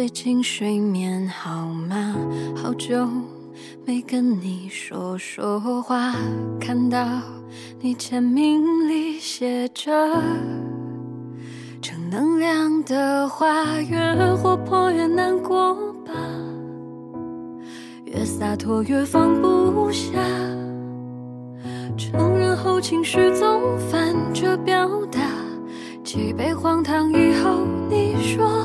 最近睡眠好吗？好久没跟你说说话，看到你签名里写着正能量的话，越活泼越难过吧，越洒脱越放不下，承认后情绪总反着表达。几杯荒唐以后，你说，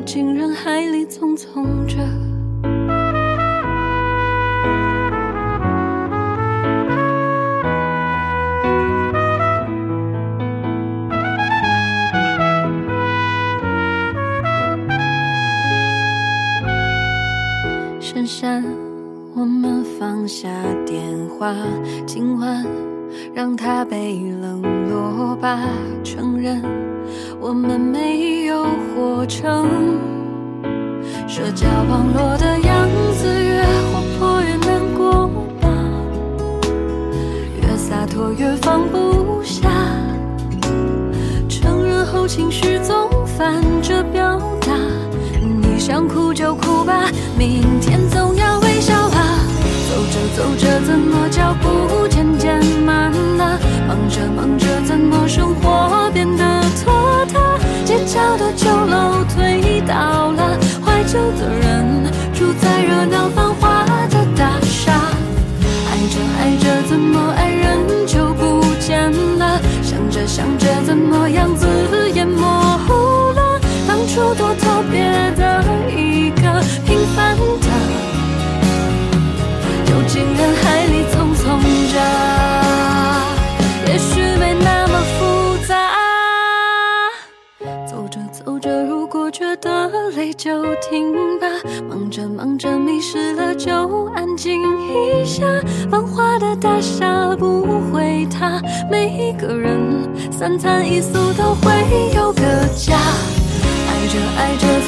的，丢进人海里匆匆着。们没有活成社交网络的样子，越活泼越难过吧，越洒脱越放不下，承认后情绪总反着表达，你想哭就哭吧，明天总要微笑啊，走着走着怎么脚步渐渐慢了。忙着忙着，怎样子三餐一宿都会有个家。爱着爱着，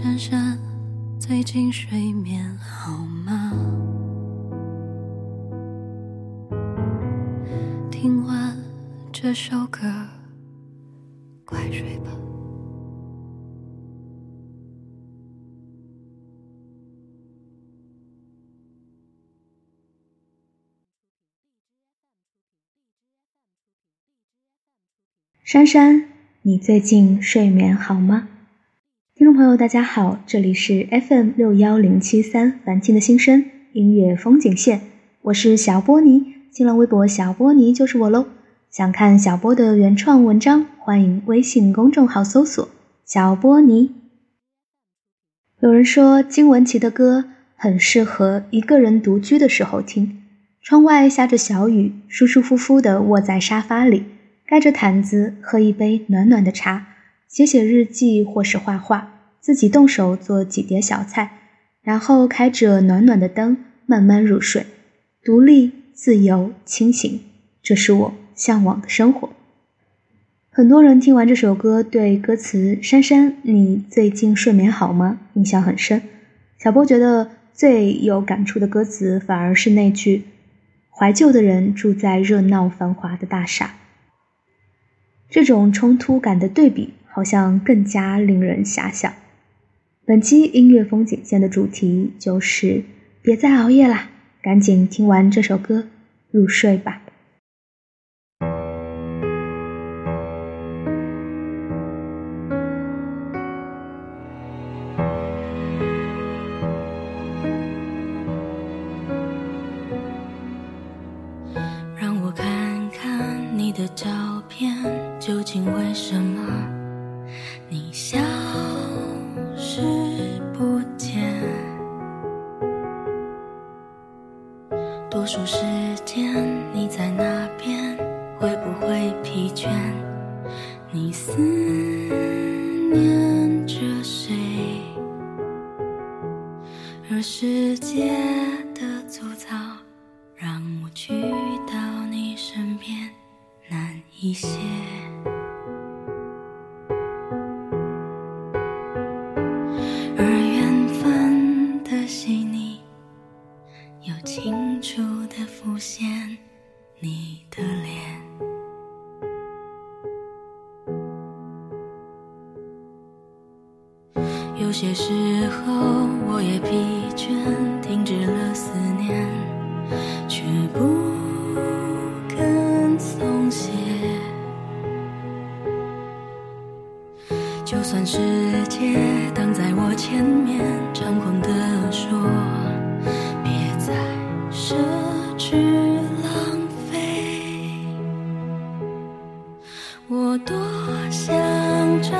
珊珊，最近睡眠好吗？听完这首歌，快睡吧。珊珊，你最近睡眠好吗？听众朋友，大家好，这里是 FM 六幺零七三凡青的心声音乐风景线，我是小波尼。新浪微博小波尼就是我喽。想看小波的原创文章，欢迎微信公众号搜索小波尼。有人说金玟岐的歌很适合一个人独居的时候听，窗外下着小雨，舒舒服服的窝在沙发里，盖着毯子，喝一杯暖暖的茶，写写日记或是画画，自己动手做几碟小菜，然后开着暖暖的灯，慢慢入睡，独立。自由清醒，这是我向往的生活。很多人听完这首歌，对歌词“珊珊，你最近睡眠好吗”印象很深。小波觉得最有感触的歌词，反而是那句“怀旧的人住在热闹繁华的大厦”。这种冲突感的对比，好像更加令人遐想。本期音乐风景线的主题就是：别再熬夜啦，赶紧听完这首歌入睡吧。让我看看你的照片，究竟为什么？这世界的粗糙，让我去到你身边难一些。有些时候，我也疲倦，停止了思念，却不肯松懈。就算世界挡在我前面，猖狂地说，别再奢侈浪费，我多想找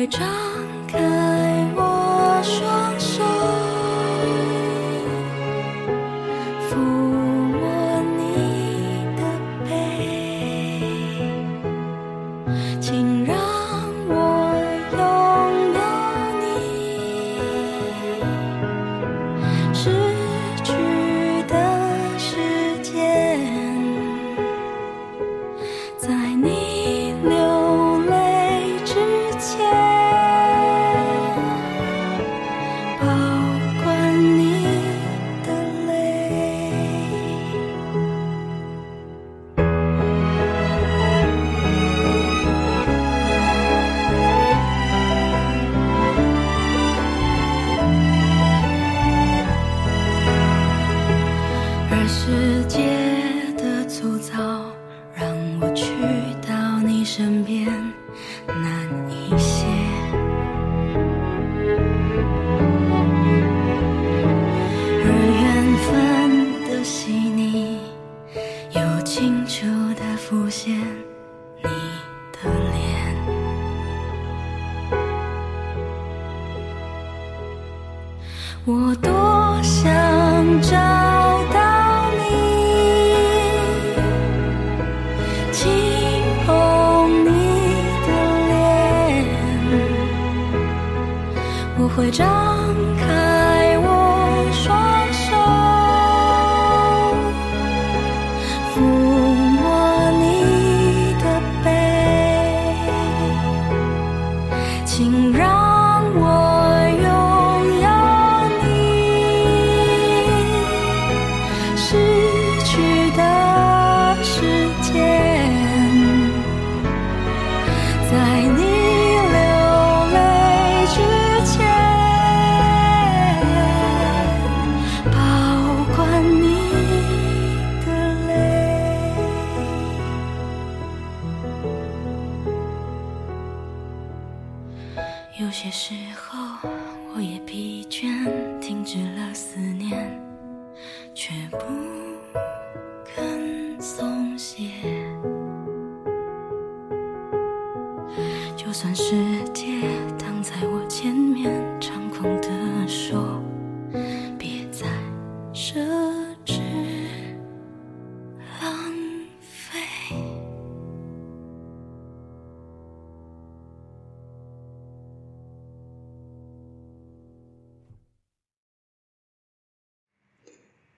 会张开我双世界挡在我前面，猖狂地说，别再奢侈浪费。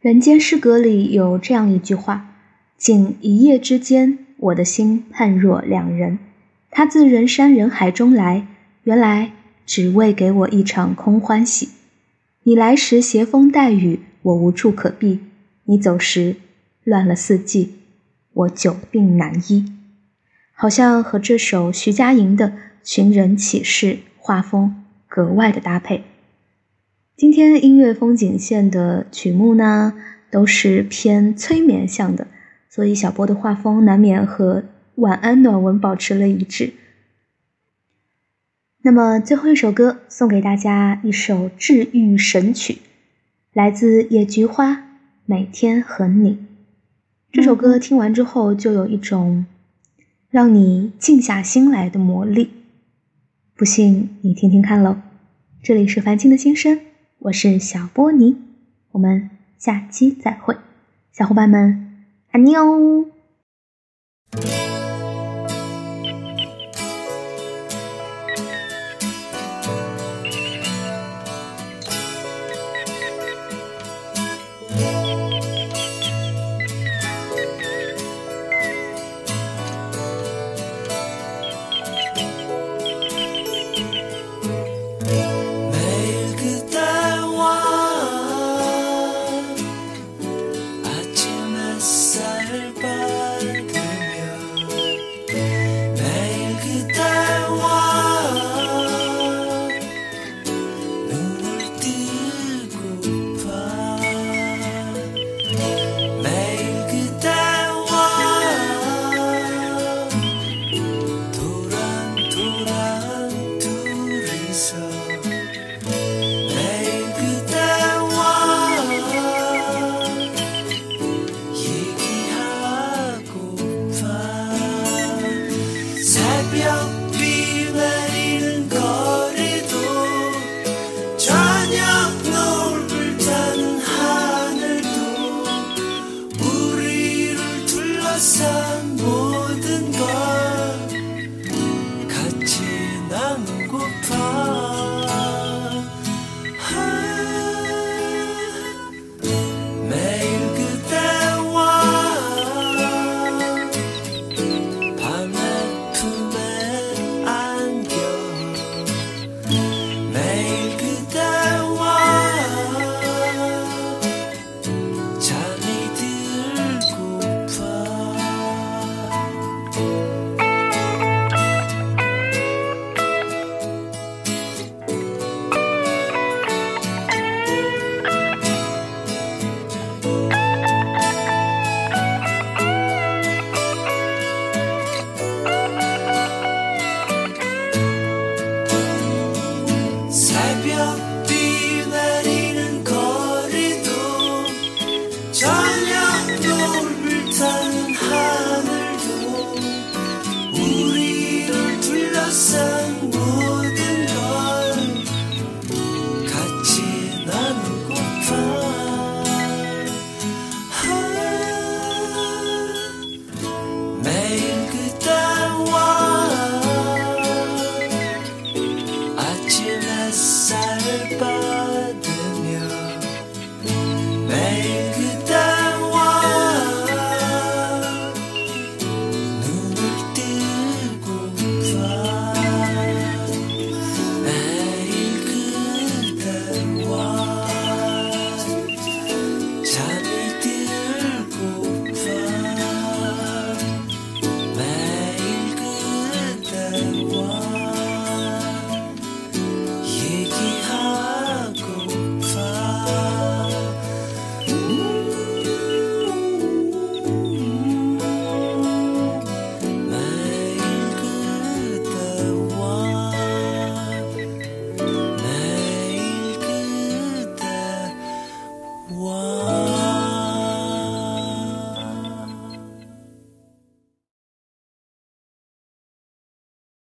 人间失格里有这样一句话：“仅一夜之间，我的心判若两人。他自人山人海中来，原来只为给我一场空欢喜。你来时携风带雨，我无处可避；你走时乱了四季，我久病难医。”好像和这首徐佳莹的《寻人启事》画风格外的搭配。今天音乐风景线的曲目呢，都是偏催眠向的，所以小波的画风难免和晚安暖文保持了一致。那么最后一首歌送给大家一首治愈神曲，来自野菊花，《每天和你》。这首歌听完之后，就有一种让你静下心来的魔力。不信你听听看喽。这里是凡青的心声，我是小波尼，我们下期再会，小伙伴们，安妮